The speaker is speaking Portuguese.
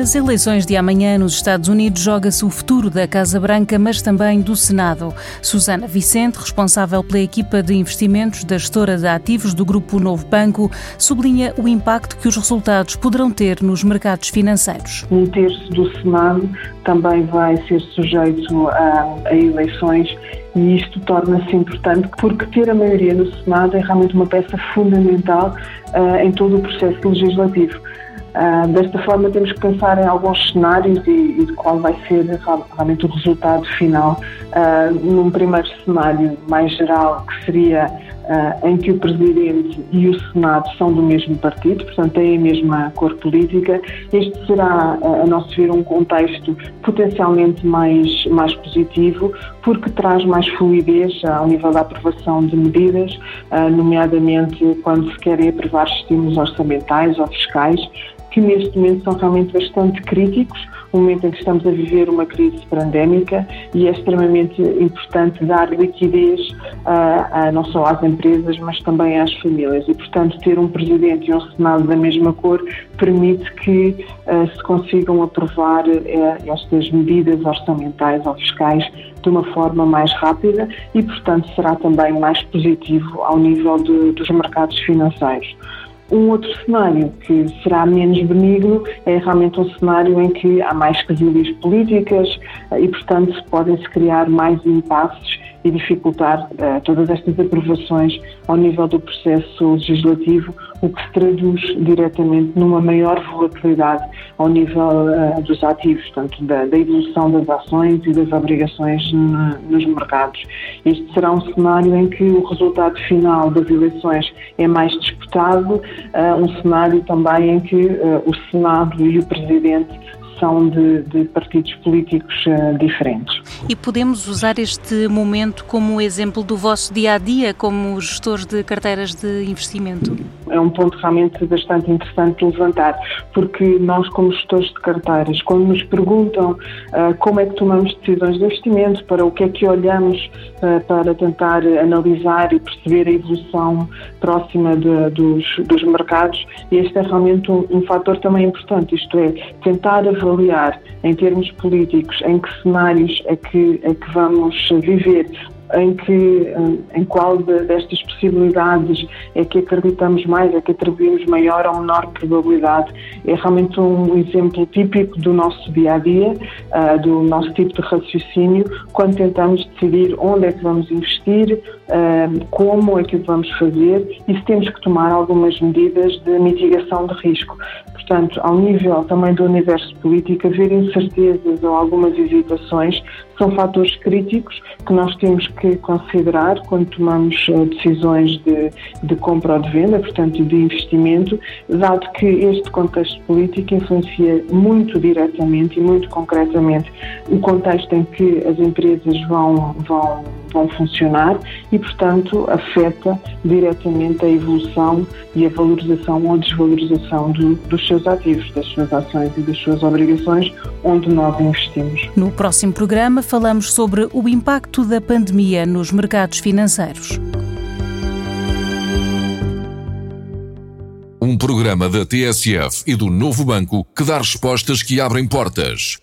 Nas eleições de amanhã nos Estados Unidos joga-se o futuro da Casa Branca, mas também do Senado. Susana Vicente, responsável pela equipa de investimentos da gestora de ativos do Grupo Novo Banco, sublinha o impacto que os resultados poderão ter nos mercados financeiros. Um terço do Senado também vai ser sujeito a, a eleições e isto torna-se importante porque ter a maioria no Senado é realmente uma peça fundamental uh, em todo o processo legislativo. Uh, desta forma, temos que pensar em alguns cenários e, e qual vai ser realmente o resultado final. Uh, num primeiro cenário mais geral, que seria uh, em que o Presidente e o Senado são do mesmo partido, portanto têm a mesma cor política, este será, a nosso ver, um contexto potencialmente mais, mais positivo, porque traz mais fluidez ao nível da aprovação de medidas, nomeadamente quando se querem aprovar estímulos orçamentais ou fiscais, que neste momento são realmente bastante críticos, um momento em que estamos a viver uma crise pandémica e é extremamente importante dar liquidez uh, uh, não só às empresas, mas também às famílias. E, portanto, ter um Presidente e um Senado da mesma cor permite que uh, se consigam aprovar estas medidas orçamentais ou fiscais de uma forma mais rápida e, portanto, será também mais positivo ao nível de, dos mercados financeiros. Um outro cenário que será menos benigno é realmente um cenário em que há mais quesilhas políticas eh, e, portanto, podem-se criar mais impasses e dificultar uh, todas estas aprovações ao nível do processo legislativo, o que se traduz diretamente numa maior volatilidade ao nível uh, dos ativos, portanto, da, da, evolução das ações e das obrigações nos mercados. Este será um cenário em que o resultado final das eleições é mais disputado, uh, um cenário também em que o Senado e o Presidente de, de partidos políticos uh, diferentes. E podemos usar este momento como exemplo do vosso dia a dia como gestores de carteiras de investimento? É um ponto realmente bastante interessante de levantar, porque nós, como gestores de carteiras, quando nos perguntam uh, como é que tomamos decisões de investimento, para o que é que olhamos uh, para tentar analisar e perceber a evolução próxima de, dos, dos mercados, este é realmente um, um fator também importante, isto é, tentar avaliar avaliar em termos políticos em que cenários é que, é que vamos viver em que em qual destas possibilidades é que acreditamos mais, é que atribuímos maior ou menor probabilidade. É realmente um exemplo típico do nosso dia a dia, ah, do nosso tipo de raciocínio, quando tentamos decidir onde é que vamos investir, ah, como é que o vamos fazer e se temos que tomar algumas medidas de mitigação de risco. Portanto, ao nível também do universo político, haver incertezas ou algumas hesitações são fatores críticos que nós temos que considerar quando tomamos eh, decisões de, de compra ou de venda, portanto, de investimento, dado que este contexto político influencia muito diretamente e muito concretamente o contexto em que as empresas vão, vão vão funcionar e, portanto, afeta diretamente a evolução e a valorização ou desvalorização do, dos seus ativos, das suas ações e das suas obrigações, onde nós investimos. No próximo programa, falamos sobre o impacto da pandemia nos mercados financeiros. Um programa da TSF e do Novo Banco que dá respostas que abrem portas.